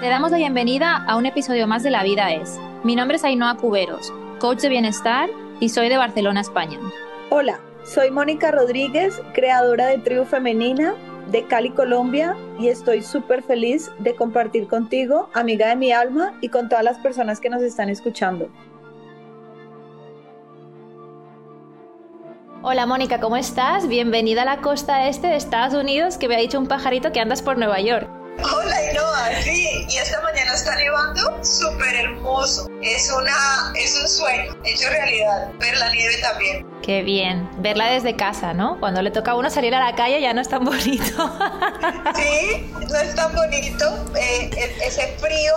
Te damos la bienvenida a un episodio más de La Vida es. Mi nombre es Ainhoa Cuberos, coach de bienestar y soy de Barcelona, España. Hola, soy Mónica Rodríguez, creadora de Tribu Femenina de Cali, Colombia, y estoy súper feliz de compartir contigo, amiga de mi alma, y con todas las personas que nos están escuchando. Hola Mónica, ¿cómo estás? Bienvenida a la costa este de Estados Unidos, que me ha dicho un pajarito que andas por Nueva York. Hola Inoa, sí, y esta mañana está nevando, súper hermoso. Es una, es un sueño hecho realidad, ver la nieve también. Qué bien, verla desde casa, ¿no? Cuando le toca a uno salir a la calle ya no es tan bonito. Sí, no es tan bonito, eh, ese frío,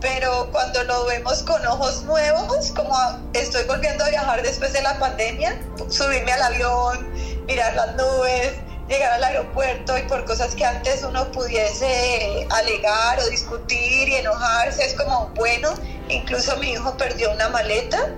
pero cuando lo vemos con ojos nuevos, como estoy volviendo a viajar después de la pandemia, subirme al avión, mirar las nubes, llegar al aeropuerto y por cosas que antes uno pudiese alegar o discutir y enojarse, es como, bueno, incluso mi hijo perdió una maleta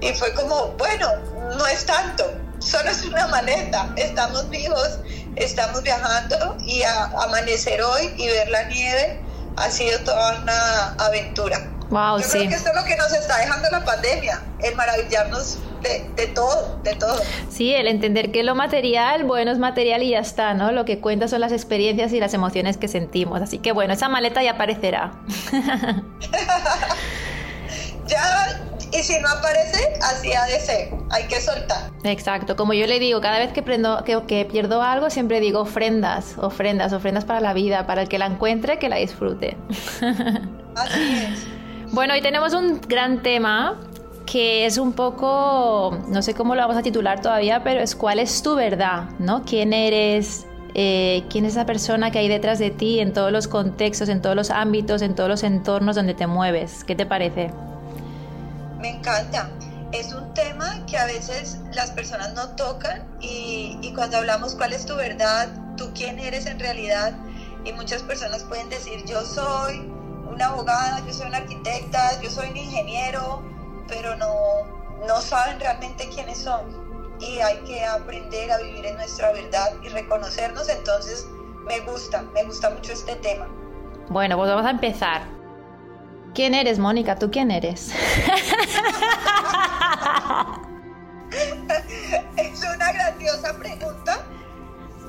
y fue como, bueno, no es tanto, solo es una maleta, estamos vivos, estamos viajando y a amanecer hoy y ver la nieve ha sido toda una aventura. Wow, Yo sí. creo que esto es lo que nos está dejando la pandemia, el maravillarnos de, de todo, de todo. Sí, el entender que lo material, bueno, es material y ya está, ¿no? Lo que cuenta son las experiencias y las emociones que sentimos. Así que bueno, esa maleta ya aparecerá. Ya, y si no aparece, así ha de ser, hay que soltar. Exacto, como yo le digo, cada vez que, prendo, que, que pierdo algo, siempre digo ofrendas, ofrendas, ofrendas para la vida, para el que la encuentre, que la disfrute. Así es. Bueno, hoy tenemos un gran tema que es un poco, no sé cómo lo vamos a titular todavía, pero es cuál es tu verdad, ¿no? ¿Quién eres? Eh, ¿Quién es esa persona que hay detrás de ti en todos los contextos, en todos los ámbitos, en todos los entornos donde te mueves? ¿Qué te parece? Me encanta. Es un tema que a veces las personas no tocan y, y, cuando hablamos cuál es tu verdad, tú quién eres en realidad, y muchas personas pueden decir yo soy una abogada, yo soy una arquitecta, yo soy un ingeniero, pero no, no saben realmente quiénes son. Y hay que aprender a vivir en nuestra verdad y reconocernos. Entonces, me gusta, me gusta mucho este tema. Bueno, pues vamos a empezar. ¿Quién eres, Mónica? ¿Tú quién eres? es una grandiosa pregunta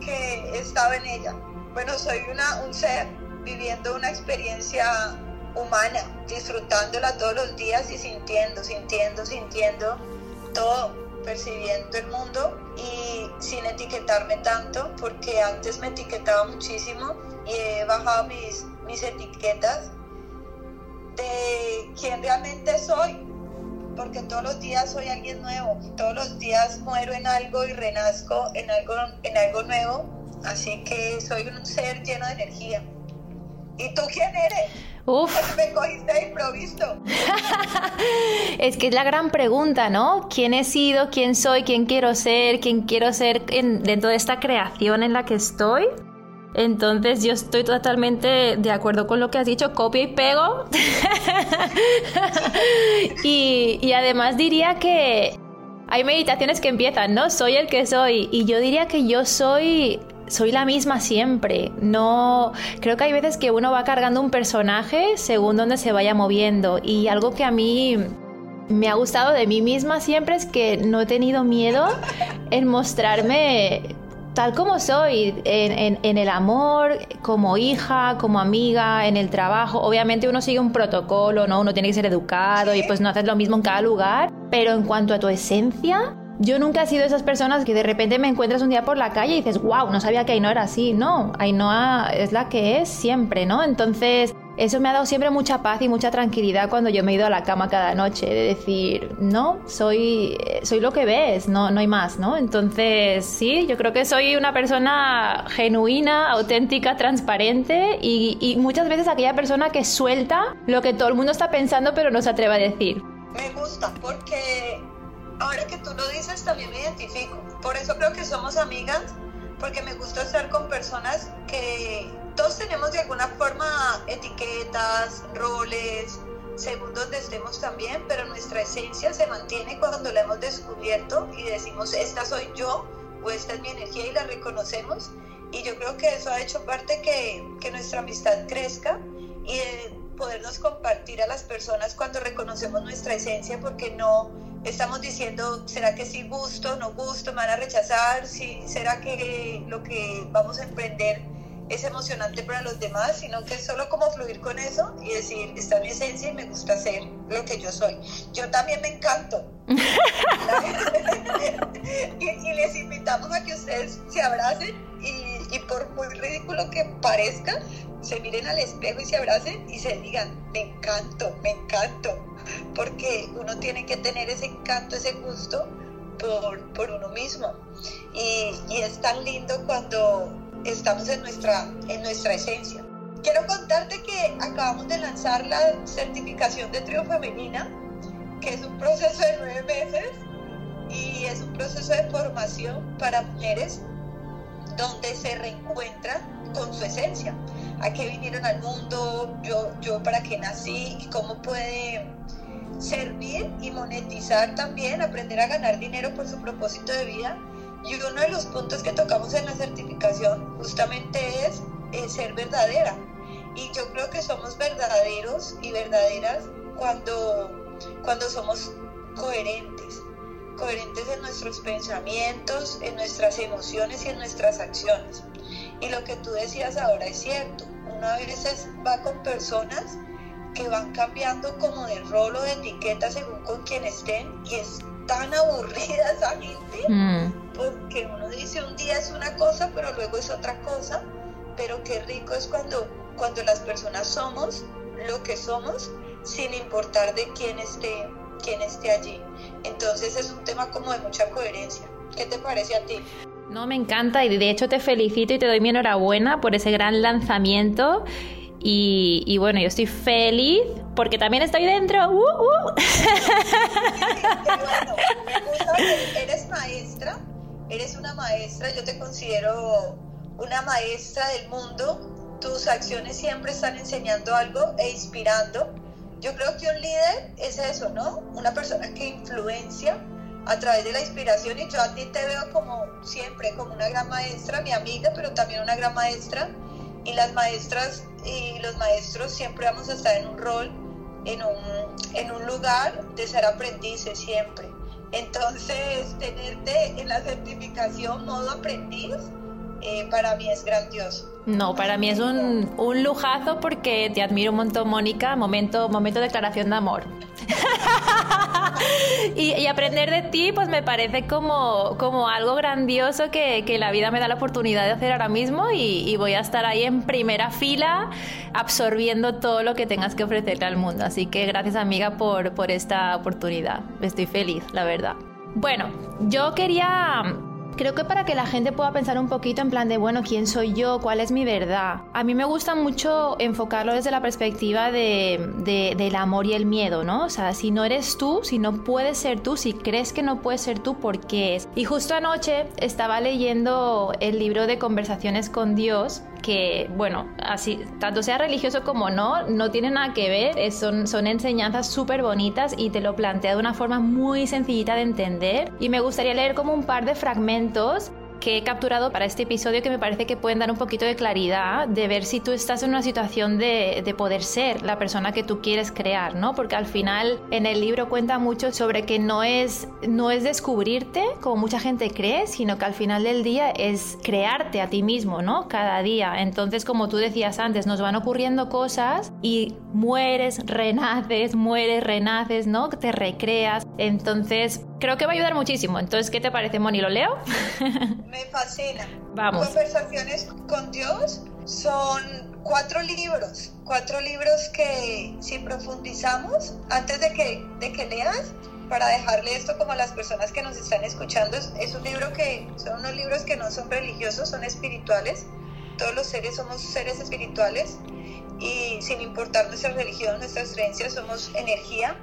que estaba en ella. Bueno, soy una, un ser viviendo una experiencia humana, disfrutándola todos los días y sintiendo, sintiendo, sintiendo todo, percibiendo el mundo y sin etiquetarme tanto, porque antes me etiquetaba muchísimo y he bajado mis, mis etiquetas de quién realmente soy, porque todos los días soy alguien nuevo, todos los días muero en algo y renazco en algo, en algo nuevo, así que soy un ser lleno de energía. ¿Y tú quién eres? Uf. Me cogiste de improviso. es que es la gran pregunta, ¿no? ¿Quién he sido? ¿Quién soy? ¿Quién quiero ser? ¿Quién quiero ser en, dentro de esta creación en la que estoy? Entonces yo estoy totalmente de acuerdo con lo que has dicho, copio y pego. y, y además diría que hay meditaciones que empiezan, ¿no? Soy el que soy. Y yo diría que yo soy soy la misma siempre. No, creo que hay veces que uno va cargando un personaje según donde se vaya moviendo y algo que a mí me ha gustado de mí misma siempre es que no he tenido miedo en mostrarme tal como soy, en, en, en, el amor, como hija, como amiga, en el trabajo. Obviamente uno sigue un protocolo, ¿no? Uno tiene que ser educado y pues no haces lo mismo en cada lugar. Pero en cuanto a tu esencia, yo nunca he sido esas personas que de repente me encuentras un día por la calle y dices, wow, no sabía que Ainhoa era así. No, Ainhoa es la que es siempre, ¿no? Entonces, eso me ha dado siempre mucha paz y mucha tranquilidad cuando yo me he ido a la cama cada noche, de decir, no, soy, soy lo que ves, no, no hay más, ¿no? Entonces, sí, yo creo que soy una persona genuina, auténtica, transparente y, y muchas veces aquella persona que suelta lo que todo el mundo está pensando pero no se atreve a decir. Me gusta porque ahora que tú lo dices también me identifico. Por eso creo que somos amigas, porque me gusta estar con personas que todos tenemos de alguna forma etiquetas, roles, según donde estemos también, pero nuestra esencia se mantiene cuando la hemos descubierto y decimos, esta soy yo o esta es mi energía y la reconocemos. Y yo creo que eso ha hecho parte que, que nuestra amistad crezca y de podernos compartir a las personas cuando reconocemos nuestra esencia porque no estamos diciendo, ¿será que sí gusto, no gusto, me van a rechazar? ¿Sí, ¿Será que lo que vamos a emprender es emocionante para los demás? Sino que es solo como fluir con eso y decir, está mi esencia y me gusta ser lo que yo soy. Yo también me encanto. y, y, les invitamos a que ustedes se abracen y, y por muy ridículo que parezca, se miren al espejo y se abracen y se digan, me encanto, me encanto, porque uno tiene que tener ese encanto, ese gusto por, por uno mismo. Y, es tan lindo cuando estamos en nuestra, en nuestra esencia. Quiero contarte que acabamos de lanzar la certificación de trío femenina, que es un proceso de nueve meses y es un proceso de formación para mujeres donde se reencuentran con su esencia a qué vinieron al mundo, yo, yo para qué nací y cómo puede servir y monetizar también, aprender a ganar dinero por su propósito de vida. Y uno de los puntos que tocamos en la certificación justamente es, ser verdadera. Y yo creo que somos verdaderos y verdaderas cuando, cuando somos coherentes, coherentes en nuestros pensamientos, en nuestras emociones y en nuestras acciones. Y lo que tú decías ahora es cierto a veces va con personas que van cambiando como de rol o de etiqueta según con quien estén y es tan aburrida esa gente mm. porque uno dice un día es una cosa pero luego es otra cosa pero qué rico es cuando cuando las personas somos lo que somos sin importar de quién esté quién esté allí entonces es un tema como de mucha coherencia ¿qué te parece a ti? No, me encanta y de hecho te felicito y te doy mi enhorabuena por ese gran lanzamiento. Y, bueno, yo estoy feliz porque también estoy dentro. ¡Uh, uh! eres maestra, eres una maestra, yo te considero una maestra del mundo. Tus acciones siempre están enseñando algo e inspirando. Yo creo que un líder es eso, ¿no? Una persona que influencia a través de la inspiración y yo a ti te veo como siempre, como una gran maestra, mi amiga, pero también una gran maestra y las maestras y los maestros siempre vamos a estar en un rol, en un, en un lugar de ser aprendices siempre. Entonces, tenerte en la certificación modo aprendiz, eh, para mí es grandioso. No, para mí es un, un, lujazo porque te admiro un montón, Mónica. Momento, momento de declaración de amor. y, aprender de ti, pues me parece como, como algo grandioso que, que, la vida me da la oportunidad de hacer ahora mismo y, voy a estar ahí en primera fila absorbiendo todo lo que tengas que ofrecerle al mundo. Así que gracias amiga por, por esta oportunidad. Estoy feliz, la verdad. Bueno, yo quería Creo que para que la gente pueda pensar un poquito en plan de, bueno, ¿quién soy yo? ¿Cuál es mi verdad? A mí me gusta mucho enfocarlo desde la perspectiva de, del amor y el miedo, ¿no? O sea, si no eres tú, si no puedes ser tú, si crees que no puedes ser tú, ¿por qué es? Y justo anoche estaba leyendo el libro de conversaciones con Dios que, bueno, así, tanto sea religioso como no, no tiene nada que ver, son, son enseñanzas súper bonitas y te lo plantea de una forma muy sencillita de entender. Y me gustaría leer como un par de fragmentos que he capturado para este episodio que me parece que pueden dar un poquito de claridad de ver si tú estás en una situación de, de, poder ser la persona que tú quieres crear, ¿no? Porque al final en el libro cuenta mucho sobre que no es, no es descubrirte como mucha gente cree, sino que al final del día es crearte a ti mismo, ¿no? Cada día. Entonces, como tú decías antes, nos van ocurriendo cosas y mueres, renaces, mueres, renaces, ¿no? Te recreas. Entonces, creo que va a ayudar muchísimo. Entonces, ¿qué te parece, Moni? ¿Lo leo? Me fascina. Vamos. Conversaciones con Dios son cuatro libros, cuatro libros que si profundizamos, antes de que, de que leas, para dejarle esto como a las personas que nos están escuchando, es, un libro que son unos libros que no son religiosos, son espirituales. Todos los seres somos seres espirituales y sin importar nuestra religión, nuestras creencias, somos energía.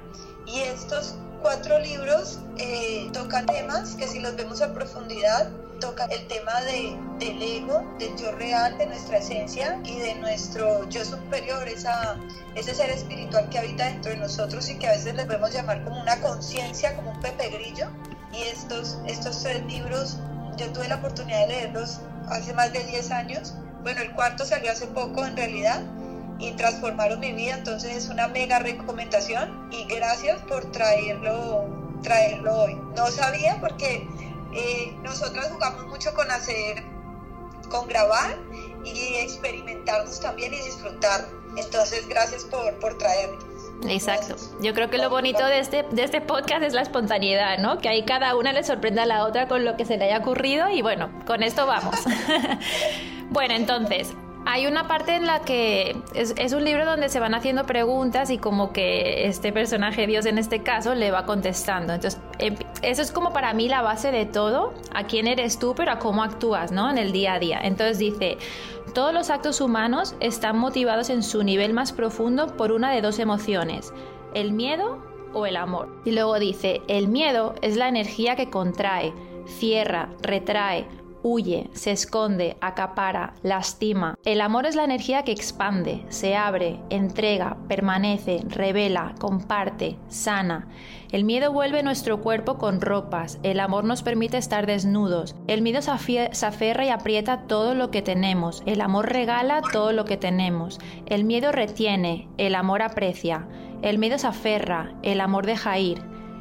Y estos cuatro libros eh, tocan temas que si los vemos a profundidad, toca el tema de, del ego, del yo real, de nuestra esencia y de nuestro yo superior, esa, ese ser espiritual que habita dentro de nosotros y que a veces le podemos llamar como una conciencia, como un pepe grillo. Y estos, estos tres libros, yo tuve la oportunidad de leerlos hace más de 10 años. Bueno, el cuarto salió hace poco en realidad. Y transformaron mi vida, entonces es una mega recomendación y gracias por traerlo, traerlo hoy. No sabía porque eh, nosotros jugamos mucho con hacer, con grabar y experimentarnos también y disfrutar. Entonces gracias por, por traerlo. Exacto. Yo creo que lo bonito de este, de este podcast es la espontaneidad, ¿no? Que ahí cada una le sorprenda a la otra con lo que se le haya ocurrido y bueno, con esto vamos. bueno, entonces, hay una parte en la que es, un libro donde se van haciendo preguntas y como que este personaje, Dios en este caso, le va contestando. Entonces, em, eso es como para mí la base de todo, a quién eres tú, pero a cómo actúas, ¿no? En el día a día. Entonces dice, todos los actos humanos están motivados en su nivel más profundo por una de dos emociones, el miedo o el amor. Y luego dice, el miedo es la energía que contrae, cierra, retrae, huye, se esconde, acapara, lastima. El amor es la energía que expande, se abre, entrega, permanece, revela, comparte, sana. El miedo vuelve nuestro cuerpo con ropas, el amor nos permite estar desnudos, el miedo se aferra y aprieta todo lo que tenemos, el amor regala todo lo que tenemos, el miedo retiene, el amor aprecia, el miedo se aferra, el amor deja ir,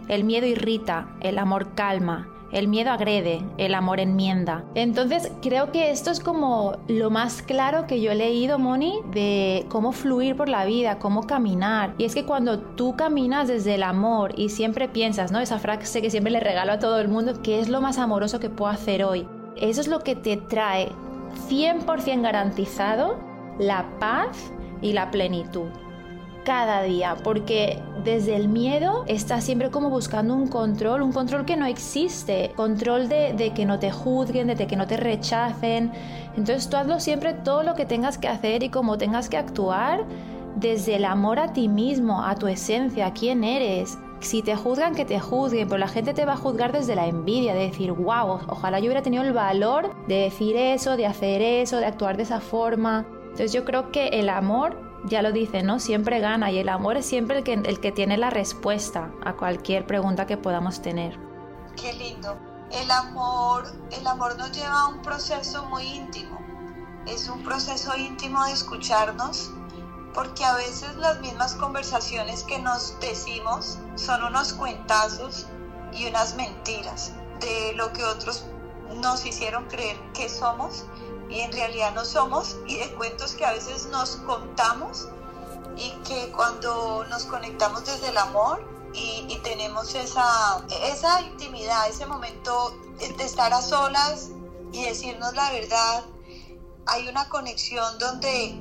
el miedo irrita, el amor calma, el miedo agrede, el amor enmienda. Entonces creo que esto es como lo más claro que yo he leído, Moni, de cómo fluir por la vida, cómo caminar. Y es que cuando tú caminas desde el amor y siempre piensas, ¿no? Esa frase que siempre le regalo a todo el mundo, ¿qué es lo más amoroso que puedo hacer hoy? Eso es lo que te trae 100% garantizado la paz y la plenitud cada día, porque desde el miedo estás siempre como buscando un control, un control que no existe, control de, que no te juzguen, de que no te rechacen. Entonces tú hazlo siempre todo lo que tengas que hacer y como tengas que actuar desde el amor a ti mismo, a tu esencia, a quién eres. Si te juzgan, que te juzguen, pero la gente te va a juzgar desde la envidia, de decir, wow, ojalá yo hubiera tenido el valor de decir eso, de hacer eso, de actuar de esa forma. Entonces yo creo que el amor ya lo dice, ¿no? Siempre gana y el amor es siempre el que, el que tiene la respuesta a cualquier pregunta que podamos tener. Qué lindo. El amor, el amor nos lleva a un proceso muy íntimo. Es un proceso íntimo de escucharnos porque a veces las mismas conversaciones que nos decimos son unos cuentazos y unas mentiras de lo que otros nos hicieron creer que somos y en realidad no somos y de cuentos que a veces nos contamos y que cuando nos conectamos desde el amor y, tenemos esa, esa intimidad, ese momento de estar a solas y decirnos la verdad, hay una conexión donde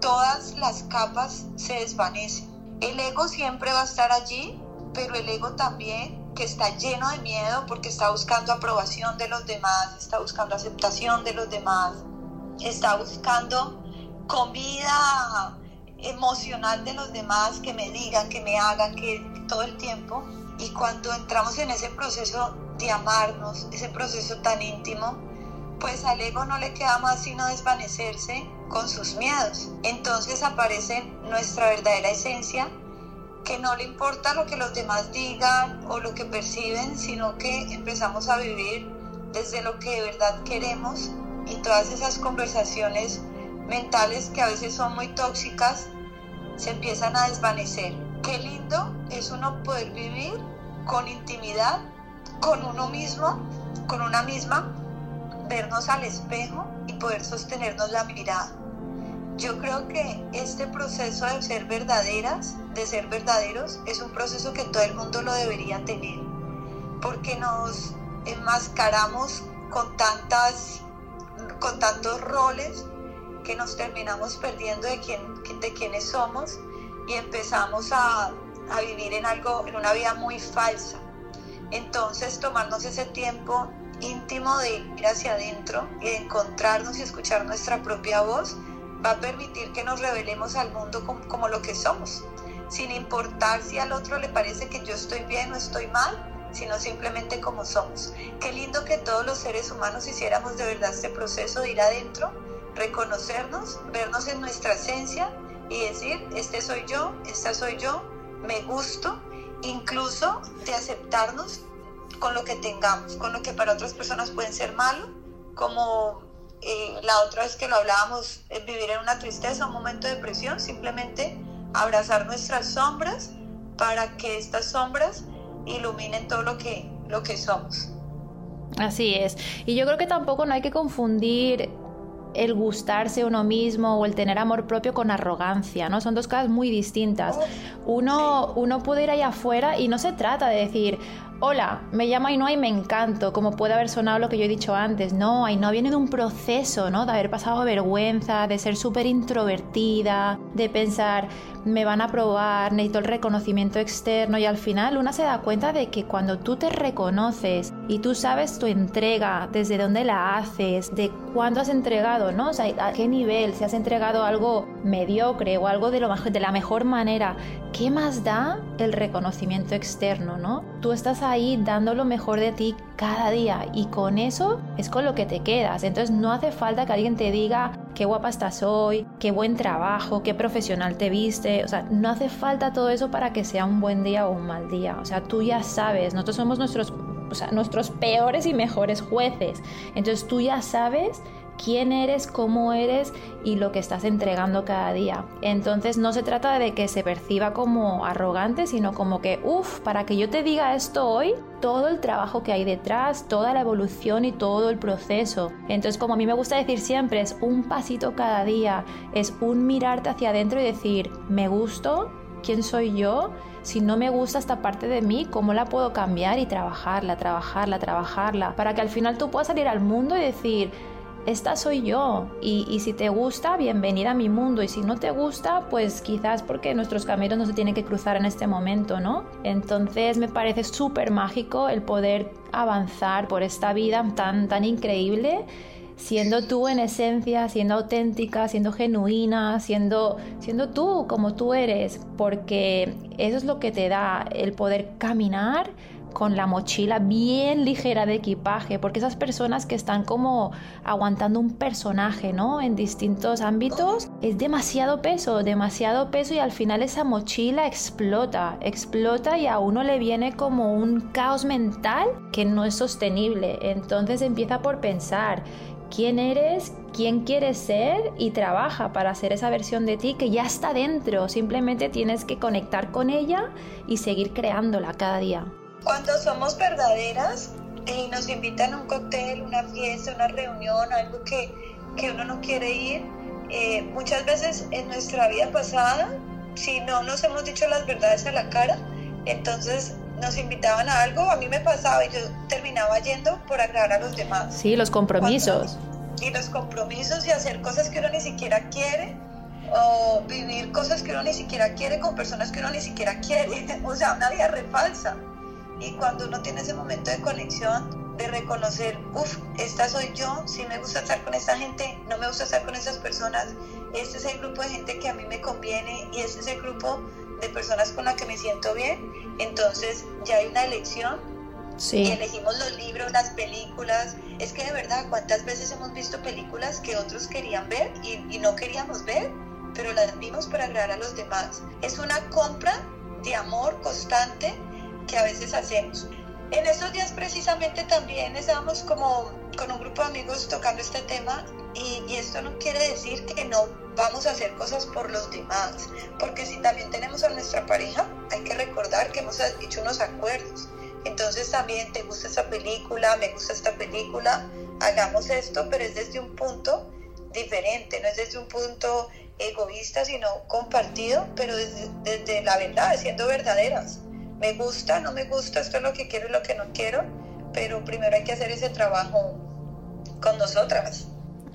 todas las capas se desvanecen. El ego siempre va a estar allí, pero el ego también está lleno de miedo porque está buscando aprobación de los demás, está buscando aceptación de los demás, está buscando comida emocional de los demás, que me digan, que me hagan, que todo el tiempo. Y cuando entramos en ese proceso de amarnos, ese proceso tan íntimo, pues al ego no le queda más sino desvanecerse con sus miedos. Entonces aparece nuestra verdadera esencia que no le importa lo que los demás digan o lo que perciben, sino que empezamos a vivir desde lo que de verdad queremos y todas esas conversaciones mentales que a veces son muy tóxicas se empiezan a desvanecer. Qué lindo es uno poder vivir con intimidad, con uno mismo, con una misma, vernos al espejo y poder sostenernos la mirada. Yo creo que este proceso de ser verdaderas, de ser verdaderos, es un proceso que todo el mundo lo debería tener, porque nos enmascaramos con tantas, con tantos roles que nos terminamos perdiendo de quién, de quiénes somos y empezamos a, a vivir en algo, en una vida muy falsa. Entonces tomarnos ese tiempo íntimo de ir hacia adentro y de encontrarnos y escuchar nuestra propia voz va a permitir que nos revelemos al mundo como, lo que somos, sin importar si al otro le parece que yo estoy bien o estoy mal, sino simplemente como somos. Qué lindo que todos los seres humanos hiciéramos de verdad este proceso de ir adentro, reconocernos, vernos en nuestra esencia y decir, este soy yo, esta soy yo, me gusto, incluso de aceptarnos con lo que tengamos, con lo que para otras personas pueden ser malo, como eh, la otra vez que lo hablábamos, es vivir en una tristeza, un momento de depresión, simplemente abrazar nuestras sombras para que estas sombras iluminen todo lo que, lo que somos. Así es. Y yo creo que tampoco no hay que confundir el gustarse uno mismo o el tener amor propio con arrogancia, ¿no? Son dos cosas muy distintas. Uno, uno puede ir allá afuera y no se trata de decir, Hola, me llamo Ainhoa y me encanto, como puede haber sonado lo que yo he dicho antes. No, Ainhoa viene de un proceso, ¿no? De haber pasado vergüenza, de ser súper introvertida, de pensar, me van a probar, necesito el reconocimiento externo y al final una se da cuenta de que cuando tú te reconoces y tú sabes tu entrega, desde dónde la haces, de cuándo has entregado, ¿no? O sea, a qué nivel, si has entregado algo mediocre o algo de, lo, de la mejor manera, ¿qué más da el reconocimiento externo, ¿no? Tú estás ahí dando lo mejor de ti cada día y con eso es con lo que te quedas. Entonces no hace falta que alguien te diga qué guapa estás hoy, qué buen trabajo, qué profesional te viste. O sea, no hace falta todo eso para que sea un buen día o un mal día. O sea, tú ya sabes, nosotros somos nuestros, o sea, nuestros peores y mejores jueces. Entonces tú ya sabes quién eres, cómo eres y lo que estás entregando cada día. Entonces no se trata de que se perciba como arrogante, sino como que, uff, para que yo te diga esto hoy, todo el trabajo que hay detrás, toda la evolución y todo el proceso. Entonces como a mí me gusta decir siempre, es un pasito cada día, es un mirarte hacia adentro y decir, me gusto, quién soy yo, si no me gusta esta parte de mí, cómo la puedo cambiar y trabajarla, trabajarla, trabajarla, para que al final tú puedas salir al mundo y decir, esta soy yo y, si te gusta, bienvenida a mi mundo y si no te gusta, pues quizás porque nuestros caminos no se tienen que cruzar en este momento, ¿no? Entonces me parece súper mágico el poder avanzar por esta vida tan, tan increíble siendo tú en esencia, siendo auténtica, siendo genuina, siendo, siendo tú como tú eres, porque eso es lo que te da el poder caminar con la mochila bien ligera de equipaje, porque esas personas que están como aguantando un personaje, ¿no? En distintos ámbitos, es demasiado peso, demasiado peso y al final esa mochila explota, explota y a uno le viene como un caos mental que no es sostenible. Entonces empieza por pensar quién eres, quién quieres ser y trabaja para hacer esa versión de ti que ya está dentro. Simplemente tienes que conectar con ella y seguir creándola cada día. Cuando somos verdaderas y nos invitan a un cóctel, una fiesta, una reunión, algo que, que uno no quiere ir, eh, muchas veces en nuestra vida pasada, si no nos hemos dicho las verdades a la cara, entonces nos invitaban a algo, a mí me pasaba y yo terminaba yendo por agradar a los demás. Sí, los compromisos. y los compromisos y hacer cosas que uno ni siquiera quiere o vivir cosas que uno ni siquiera quiere con personas que uno ni siquiera quiere. o sea, una vida refalsa. Y cuando uno tiene ese momento de conexión, de reconocer, uff, esta soy yo, sí me gusta estar con esta gente, no me gusta estar con esas personas, este es el grupo de gente que a mí me conviene y este es el grupo de personas con las que me siento bien, entonces ya hay una elección Sí. Y elegimos los libros, las películas. Es que de verdad, ¿cuántas veces hemos visto películas que otros querían ver y, y, no queríamos ver, pero las vimos para agradar a los demás? Es una compra de amor constante que a veces hacemos. En estos días precisamente también estábamos como con un grupo de amigos tocando este tema y, y, esto no quiere decir que no vamos a hacer cosas por los demás, porque si también tenemos a nuestra pareja, hay que recordar que hemos hecho unos acuerdos. Entonces también te gusta esta película, me gusta esta película, hagamos esto, pero es desde un punto diferente, no es desde un punto egoísta, sino compartido, pero desde, desde la verdad, siendo verdaderas me gusta, no me gusta, esto es lo que quiero y lo que no quiero, pero primero hay que hacer ese trabajo con nosotras.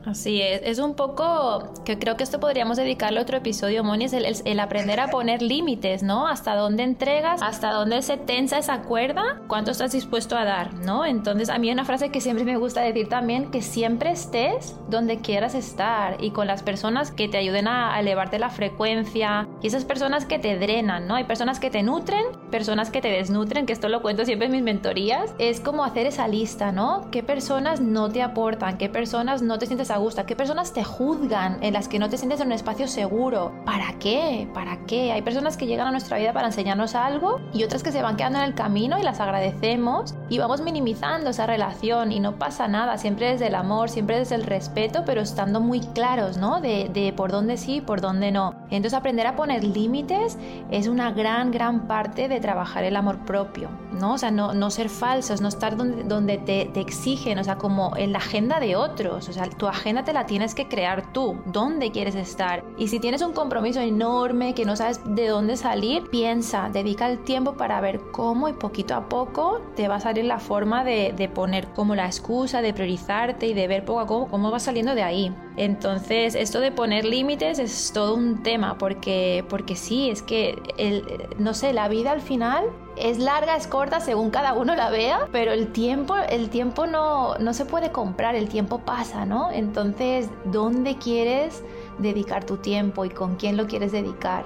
Así es, es un poco que creo que esto podríamos dedicarle otro episodio, Moni, es el, aprender a poner límites, ¿no? Hasta dónde entregas, hasta dónde se tensa esa cuerda, cuánto estás dispuesto a dar, ¿no? Entonces a mí una frase que siempre me gusta decir también, que siempre estés donde quieras estar y con las personas que te ayuden a, elevarte la frecuencia y esas personas que te drenan, ¿no? Hay personas que te nutren, personas que te desnutren, que esto lo cuento siempre en mis mentorías, es como hacer esa lista, ¿no? ¿Qué personas no te aportan? ¿Qué personas no te sientes a gusto? ¿A qué personas te juzgan en las que no te sientes en un espacio seguro? ¿Para qué? ¿Para qué? Hay personas que llegan a nuestra vida para enseñarnos algo y otras que se van quedando en el camino y las agradecemos y vamos minimizando esa relación y no pasa nada, siempre desde el amor, siempre desde el respeto, pero estando muy claros, ¿no? De, de por dónde sí por dónde no. Entonces aprender a poner límites es una gran, gran parte de trabajar el amor propio, ¿no? O sea, no, no ser falsos, no estar donde, donde te, te exigen, o sea, como en la agenda de otros, o sea, tu agenda te la tienes que crear tú, dónde quieres estar. Y si tienes un compromiso enorme que no sabes de dónde salir, piensa, dedica el tiempo para ver cómo y poquito a poco te va a salir la forma de, de poner como la excusa, de priorizarte y de ver poco a poco cómo vas saliendo de ahí. Entonces, esto de poner límites es todo un tema porque, porque sí, es que, el, no sé, la vida al final es larga, es corta según cada uno la vea, pero el tiempo, el tiempo no, no se puede comprar, el tiempo pasa, ¿no? Entonces, ¿dónde quieres dedicar tu tiempo y con quién lo quieres dedicar?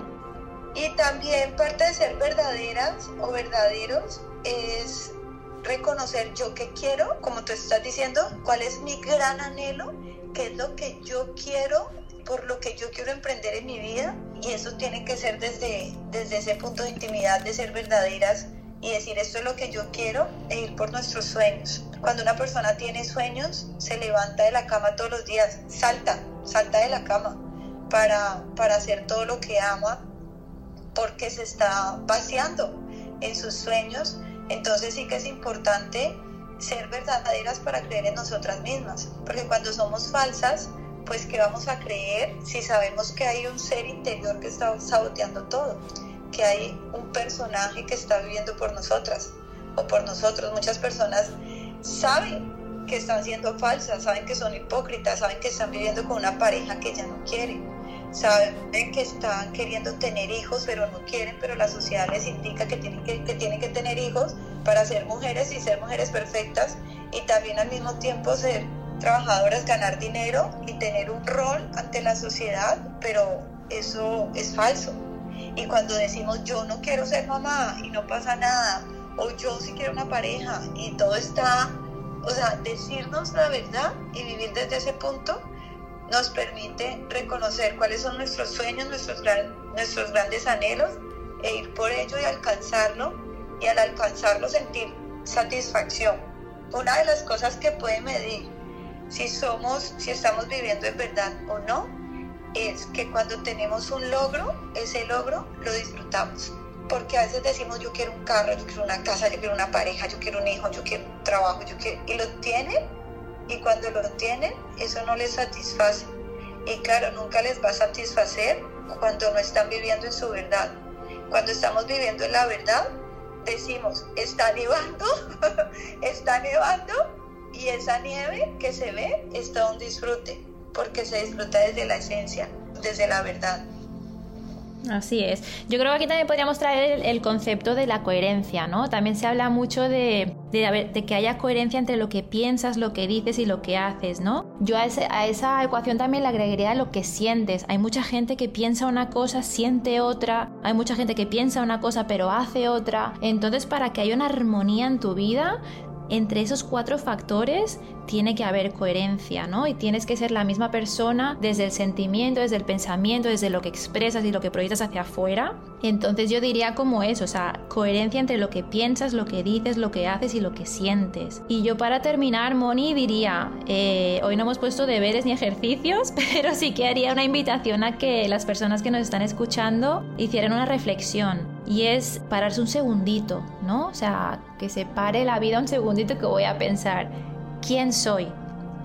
Y también parte de ser verdaderas o verdaderos es reconocer yo qué quiero, como tú estás diciendo, cuál es mi gran anhelo qué es lo que yo quiero, por lo que yo quiero emprender en mi vida. Y eso tiene que ser desde, desde ese punto de intimidad, de ser verdaderas y decir esto es lo que yo quiero e ir por nuestros sueños. Cuando una persona tiene sueños, se levanta de la cama todos los días, salta, salta de la cama para, para hacer todo lo que ama porque se está vaciando en sus sueños. Entonces sí que es importante ser verdaderas para creer en nosotras mismas, porque cuando somos falsas, pues ¿qué vamos a creer si sabemos que hay un ser interior que está saboteando todo? Que hay un personaje que está viviendo por nosotras o por nosotros. Muchas personas saben que están siendo falsas, saben que son hipócritas, saben que están viviendo con una pareja que ya no quieren, saben que están queriendo tener hijos pero no quieren, pero la sociedad les indica que que tienen que tener hijos para ser mujeres y ser mujeres perfectas y también al mismo tiempo ser trabajadoras, ganar dinero y tener un rol ante la sociedad, pero eso es falso. Y cuando decimos yo no quiero ser mamá y no pasa nada, o yo sí quiero una pareja y todo está, o sea, decirnos la verdad y vivir desde ese punto nos permite reconocer cuáles son nuestros sueños, nuestros, nuestros grandes anhelos e ir por ello y alcanzarlo y al alcanzarlo sentir satisfacción. Una de las cosas que puede medir si somos, si estamos viviendo en verdad o no, es que cuando tenemos un logro, ese logro lo disfrutamos. Porque a veces decimos yo quiero un carro, yo quiero una casa, yo quiero una pareja, yo quiero un hijo, yo quiero un trabajo, yo quiero... Y lo tienen y cuando lo tienen, eso no les satisface. Y claro, nunca les va a satisfacer cuando no están viviendo en su verdad. Cuando estamos viviendo en la verdad, decimos, está nevando, está nevando y esa nieve que se ve es todo un disfrute, porque se disfruta desde la esencia, desde la verdad. Así es. Yo creo que aquí también podríamos traer el, concepto de la coherencia, ¿no? También se habla mucho de, que haya coherencia entre lo que piensas, lo que dices y lo que haces, ¿no? Yo a, a, esa ecuación también le agregaría lo que sientes. Hay mucha gente que piensa una cosa, siente otra. Hay mucha gente que piensa una cosa pero hace otra. Entonces, para que haya una armonía en tu vida, entre esos cuatro factores tiene que haber coherencia, ¿no? Y tienes que ser la misma persona desde el sentimiento, desde el pensamiento, desde lo que expresas y lo que proyectas hacia afuera. Entonces yo diría como eso, o sea, coherencia entre lo que piensas, lo que dices, lo que haces y lo que sientes. Y yo para terminar, Moni, diría, eh, hoy no hemos puesto deberes ni ejercicios, pero sí que haría una invitación a que las personas que nos están escuchando hicieran una reflexión y es pararse un segundito, ¿no? O sea, que se pare la vida un segundito que voy a pensar, ¿quién soy?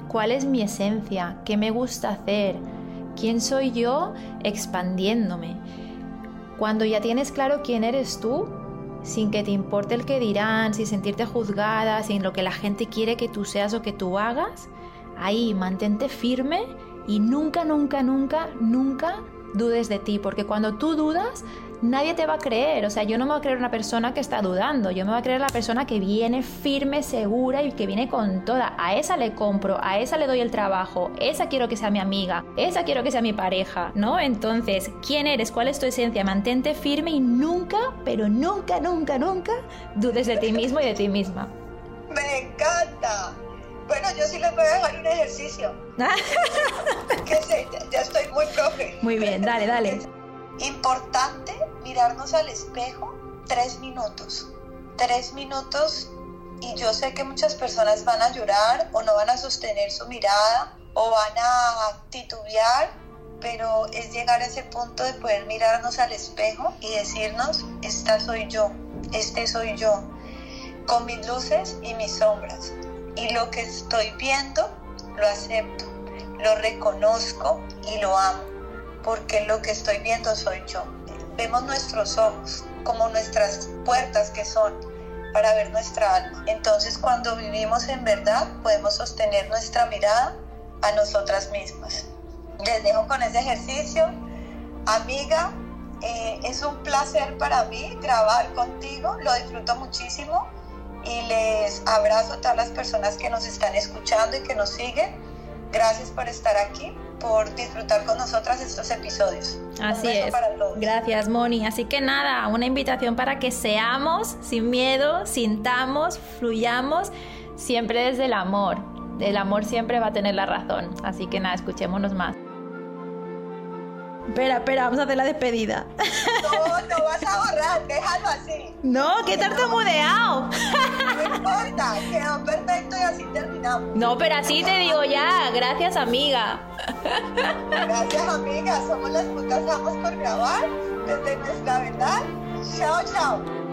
¿Cuál es mi esencia? ¿Qué me gusta hacer? ¿Quién soy yo expandiéndome? Cuando ya tienes claro quién eres tú, sin que te importe el que dirán, sin sentirte juzgada, sin lo que la gente quiere que tú seas o que tú hagas, ahí mantente firme y nunca, nunca, nunca, nunca dudes de ti, porque cuando tú dudas, nadie te va a creer. O sea, yo no me voy a creer una persona que está dudando, yo me voy a creer la persona que viene firme, segura y que viene con toda. A esa le compro, a esa le doy el trabajo, esa quiero que sea mi amiga, esa quiero que sea mi pareja, ¿no? Entonces, ¿quién eres? ¿Cuál es tu esencia? Mantente firme y nunca, pero nunca, nunca, nunca dudes de ti mismo y de ti misma. Me encanta. Bueno, yo sí les voy a dejar un ejercicio. que sé, ya estoy muy profe. Muy bien, dale, dale. Importante mirarnos al espejo tres minutos. Tres minutos y yo sé que muchas personas van a llorar o no van a sostener su mirada o van a titubear, pero es llegar a ese punto de poder mirarnos al espejo y decirnos, esta soy yo, este soy yo, con mis luces y mis sombras. Y lo que estoy viendo, lo acepto, lo reconozco y lo amo, porque lo que estoy viendo soy yo. Vemos nuestros ojos como nuestras puertas que son para ver nuestra alma. Entonces cuando vivimos en verdad podemos sostener nuestra mirada a nosotras mismas. Les dejo con ese ejercicio. Amiga, eh, es un placer para mí grabar contigo, lo disfruto muchísimo y les abrazo a todas las personas que nos están escuchando y que nos siguen. Gracias por estar aquí, por disfrutar con nosotras estos episodios. Así es. Gracias, Moni. Así que nada, una invitación para que seamos sin miedo, sintamos, fluyamos, siempre desde el amor. El amor siempre va a tener la razón. Así que nada, escuchémonos más. Espera, espera, vamos a hacer la despedida. No, no vas a borrar, déjalo así. No, que tartamudeado. No importa, quedó perfecto y así terminamos. No, pero así te digo ya. Gracias, amiga. Gracias, amiga. Somos las putas amos por grabar desde nuestra verdad. Chao, chao.